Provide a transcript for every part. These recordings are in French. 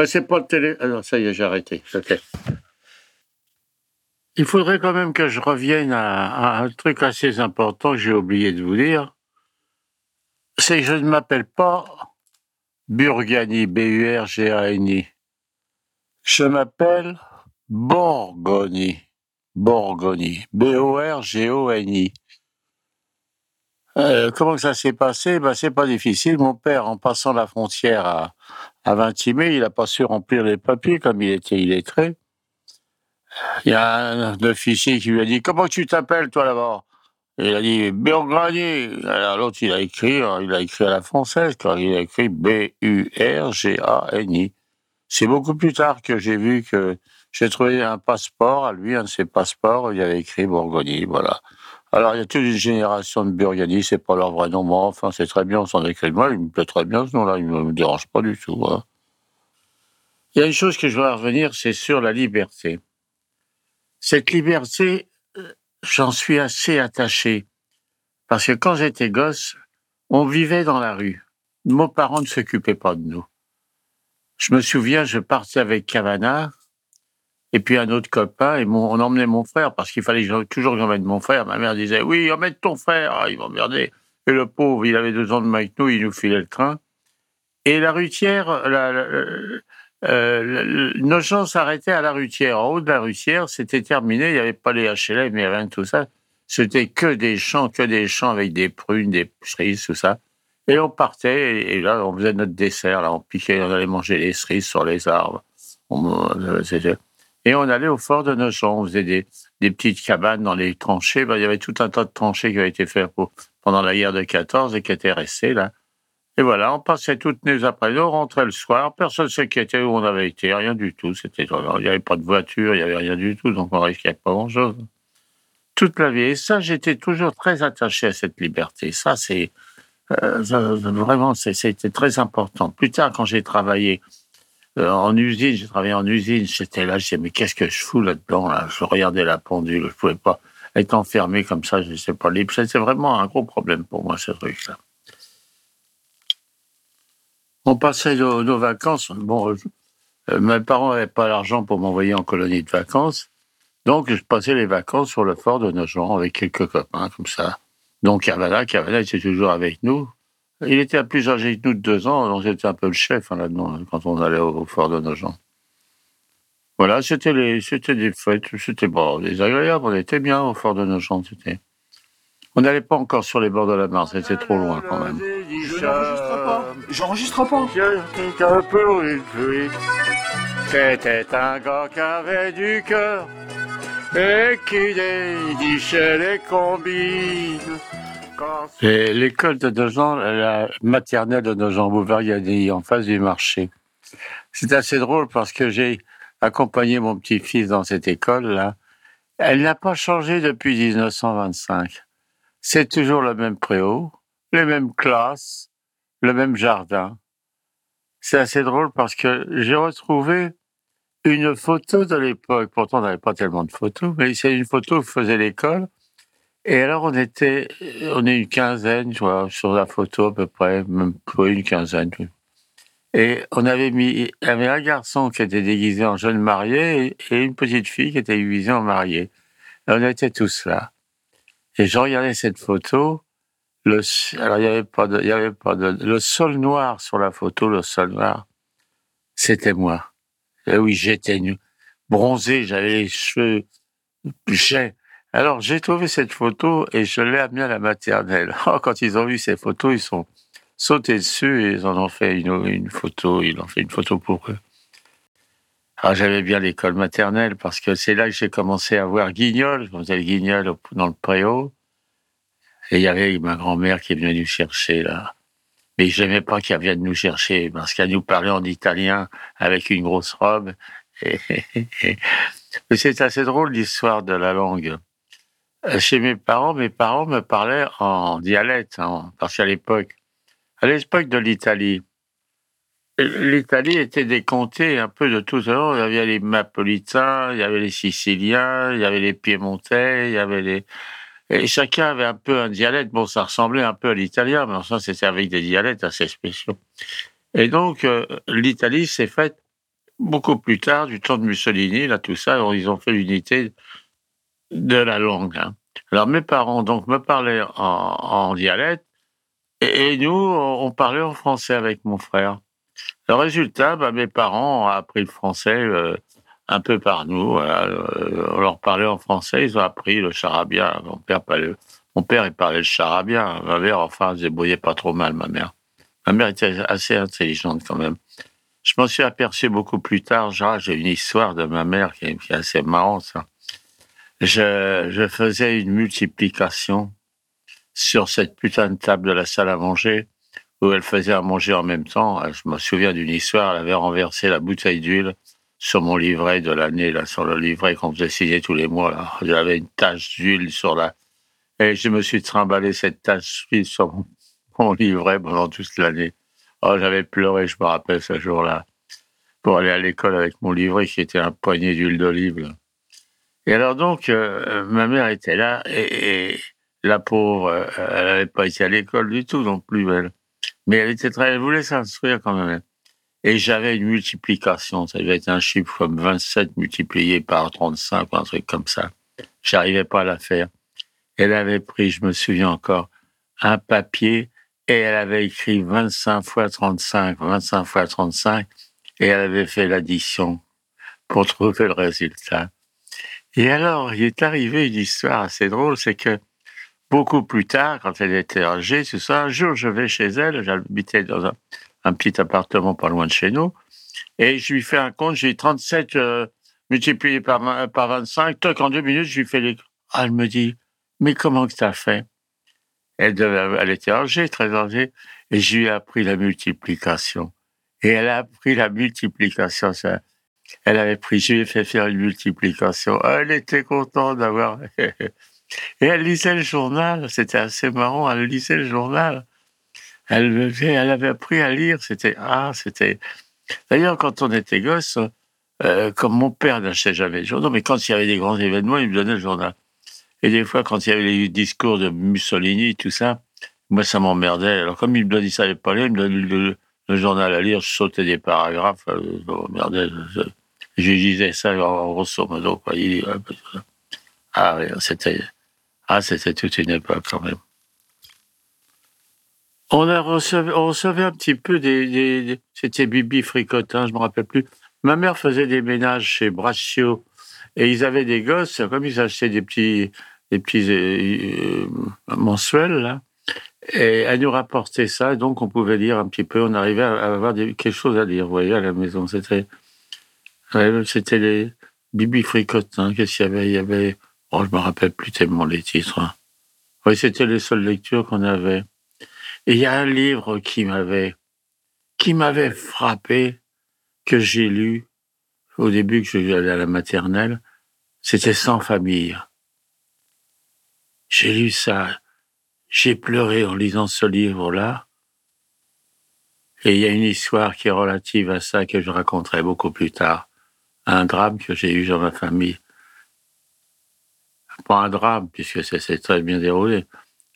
Bah, c'est pas le télé. Alors, ça y est, j'ai arrêté. Ok. Il faudrait quand même que je revienne à, un truc assez important que j'ai oublié de vous dire. C'est que je ne m'appelle pas Burgani, B-U-R-G-A-N-I. Je m'appelle Borgoni. Borgoni. B-O-R-G-O-N-I. Euh, comment ça s'est passé? Ben, C'est pas difficile. Mon père, en passant la frontière à, à Vintimé, il n'a pas su remplir les papiers comme il était illettré. Il y a un officier qui lui a dit Comment tu t'appelles, toi, là-bas? Il a dit Burgani. Alors l'autre, il a écrit, hein, il a écrit à la française, car il a écrit B-U-R-G-A-N-I. C'est beaucoup plus tard que j'ai vu que j'ai trouvé un passeport à lui, un de ses passeports, il avait écrit Bourgogne, voilà. Alors, il y a toute une génération de Burgani, c'est pas leur vrai nom, mais enfin, c'est très bien, on s'en écrit moi, il me plaît très bien ce nom-là, il me dérange pas du tout. hein. Il y a une chose que je voudrais revenir, c'est sur la liberté. Cette liberté, euh, j'en suis assez attaché. Parce que quand j'étais gosse, on vivait dans la rue. Nos parents ne s'occupaient pas de nous. Je me souviens, je partais avec Cavana et puis un autre copain et mon- on emmenait mon frère parce qu'il fallait toujours que j'emmène mon frère. Ma mère disait oui, emmène ton frère. Ah, il m'emmerdait. Et le pauvre, il avait deux ans de moins que il nous filait le train. Et la rutière, la, euh, le- nos gens s'arrêtaient à la rutière. En haut de la rutière, c'était terminé. Il n'y avait pas les HLM, mais rien de tout ça. C'était que des champs, que des champs avec des prunes, des cerises, tout ça. Et on partait, et, là, on faisait notre dessert. Là, on piquait, on allait manger les cerises sur les arbres. On- euh, et on allait au fort de Nogent. On faisait des, petites cabanes dans les tranchées. Ben, il y avait tout un tas de tranchées qui avaient été faites pendant la guerre de 14 et qui étaient restées là. Et voilà, on passait toutes les après-midi, on rentrait le soir, personne ne s'inquiétait où on avait été, rien du tout. Il n'y avait pas de voiture, il n'y avait rien du tout, donc on risquait pas grand-chose. Toute la vie. Et ça, j'étais toujours très attaché à cette liberté. Ça, c'est euh, vraiment, c'était très important. Plus tard, quand j'ai travaillé euh, en usine, j'ai travaillé en usine, j'étais là, je disais, mais qu'est-ce que je fous là-dedans là? Je regardais la pendule, je pouvais pas être enfermé comme ça, je ne sais pas libre. C'était vraiment un gros problème pour moi, ce truc-là. On passait nos, nos vacances. Bon, euh, mes parents n'avaient pas l'argent pour m'envoyer en colonie de vacances. Donc, je passais les vacances sur le fort de Nogent avec quelques copains, comme ça. Donc, Cavana, Cavana était toujours avec nous. Il était à plus âgé que nous de deux ans, donc j'étais un peu le chef hein, là-dedans, quand on allait au, au fort de Nogent. Voilà, c'était les, c'était des fêtes, c'était bon, désagréable, on était bien au fort de Nogent, c'était. On n'allait pas encore sur les bords de la Mare, c'était trop loin quand même. J'enregistre pas. C'était un gars qui avait du cœur et qui dénichait les combines. Et L'école de Nogent, la maternelle de Nogent-Bouvard-Gagny, en face du marché. C'est assez drôle parce que j'ai accompagné mon petit-fils dans cette école-là. Elle n'a pas changé depuis 1925. C'est toujours le même préau, les mêmes classes, le même jardin. C'est assez drôle parce que j'ai retrouvé une photo de l'époque. Pourtant, on n'avait pas tellement de photos, mais c'est une photo que faisait l'école. Et alors, on était, on est une quinzaine, tu vois, sur la photo à peu près, même pas une quinzaine. Et on avait mis, il y avait un garçon qui était déguisé en jeune marié et une petite fille qui était déguisée en mariée. Et on était tous là. Et je regardais cette photo. Le, alors, il n'y avait pas de, il y avait pas de, le sol noir sur la photo, le sol noir, c'était moi. Et oui, j'étais bronzé, j'avais les cheveux jais. Alors, j'ai trouvé cette photo et je l'ai amenée à la maternelle. Oh, quand ils ont vu ces photos, ils sont sautés dessus et ils en ont fait une, une photo. Ils ont fait une photo pour eux. Alors, j'aimais bien l'école maternelle parce que c'est là que j'ai commencé à voir Guignol. Je faisais le Guignol dans le préau. Et il y avait ma grand-mère qui est venue nous chercher là. mais j'aimais pas qu'elle vienne nous chercher parce qu'elle nous parlait en italien avec une grosse robe. c'est assez drôle l'histoire de la langue. Euh, chez mes parents, mes parents me parlaient en dialecte, hein, parce qu'à l'époque, à l'époque de l'Italie, l'Italie était décomptée un peu de tout ça. Il y avait les Napolitains, il y avait les Siciliens, il y avait les Piémontais, il y avait les et chacun avait un peu un dialecte. Bon, ça ressemblait un peu à l'italien, mais enfin, c'était avec des dialectes assez spéciaux. Et donc, euh, l'Italie s'est faite beaucoup plus tard, du temps de Mussolini, là, tout ça, ils ont fait l'unité de la langue. Hein. Alors, mes parents, donc, me parlaient en, dialecte, et, nous, on parlait en français avec mon frère. Le résultat, bah, mes parents ont appris le français euh, un peu par nous. Euh, on leur parlait en français, ils ont appris le charabia. Mon père, parlait, mon père il parlait le charabia. Ma mère, enfin, se débrouillait pas trop mal, ma mère. Ma mère était assez intelligente quand même. Je m'en suis aperçu beaucoup plus tard. J'ai une histoire de ma mère qui est, assez marrante. Ça. Je, faisais une multiplication sur cette putain de table de la salle à manger où elle faisait à manger en même temps. Je me souviens d'une histoire, elle avait renversé la bouteille d'huile sur mon livret de l'année, là, sur le livret qu'on faisait signer tous les mois. Là. J'avais une tache d'huile sur la... Et je me suis trimballé cette tache d'huile sur mon, livret pendant toute l'année. Oh, j'avais pleuré, je me rappelle, ce jour-là, pour aller à l'école avec mon livret qui était un poignet d'huile d'olive. Et alors donc, euh, ma mère était là et, la pauvre, euh, elle n'avait pas été à l'école du tout non plus, elle. Mais elle était très, elle voulait s'instruire quand même. Et j'avais une multiplication, ça devait être un chiffre comme 27 multiplié par 35, un truc comme ça. J'arrivais pas à la faire. Elle avait pris, je me souviens encore, un papier et elle avait écrit 25 fois 35, 25 fois 35, et elle avait fait l'addition pour trouver le résultat. Et alors, il est arrivé une histoire assez drôle, c'est que beaucoup plus tard, quand elle était âgée, c'est ça, un jour, je vais chez elle, j'habitais dans un, petit appartement pas loin de chez nous. Et je lui fais un compte, j'ai 37 euh, multiplié par, par 25. Toc, en deux minutes, je lui fais les. Ah, elle me dit, mais comment que tu as fait? Elle, était âgée, très âgée, et je lui ai appris la multiplication. Et elle a appris la multiplication. Elle avait pris, je lui ai fait faire une multiplication. Elle était contente d'avoir. et elle lisait le journal, c'était assez marrant, elle lisait le journal. Elle, avait appris à lire. C'était ah, c'était. D'ailleurs, quand on était gosse, euh, comme mon père n'achetait jamais le journal, mais quand il y avait des grands événements, il me donnait le journal. Et des fois, quand il y avait les discours de Mussolini, tout ça, moi, ça m'emmerdait. Alors, comme il me disait, savait pas lire, il me donnait le, journal à lire, je sautais des paragraphes, euh. Je, je, disais ça grosso modo, quoi. Il, ah, c'était, ah, c'était toute une époque quand même. On, a recevait, on recevait un petit peu des. C'était Bibi Fricotin, je me rappelle plus. Ma mère faisait des ménages chez Braccio et ils avaient des gosses, comme ils achetaient des petits, des petits euh, euh, mensuels, là. Et elle nous rapportait ça, donc on pouvait lire un petit peu, on arrivait à avoir quelque chose à lire, vous voyez, à la maison. C'était, c'était les Bibi Fricotins, qu'est-ce qu'il y avait? Il y avait, oh, je me rappelle plus tellement les titres. Hein. Oui, c'était les seules lectures qu'on avait. Et il y a un livre qui m'avait, qui m'avait frappé, que j'ai lu au début que je allais à la maternelle. C'était Sans famille. J'ai lu ça. J'ai pleuré en lisant ce livre-là. Et il y a une histoire qui est relative à ça que je raconterai beaucoup plus tard. Un drame que j'ai eu dans ma famille. Pas un drame, puisque ça s'est très bien déroulé,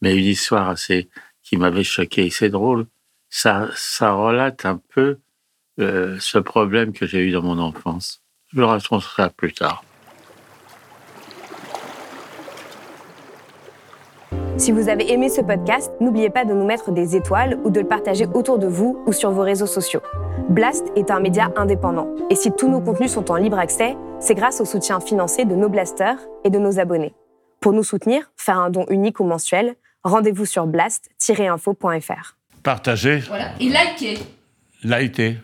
mais une histoire assez qui m'avait choqué. C'est drôle, ça, ça relate un peu euh, ce problème que j'ai eu dans mon enfance. Je le raconterai plus tard. Si vous avez aimé ce podcast, n'oubliez pas de nous mettre des étoiles ou de le partager autour de vous ou sur vos réseaux sociaux. Blast est un média indépendant. Et si tous nos contenus sont en libre accès, c'est grâce au soutien financier de nos blasters et de nos abonnés. Pour nous soutenir, faire un don unique ou mensuel, Rendez-vous sur blast-info.fr. Partagez. Voilà. Et likez. Likez.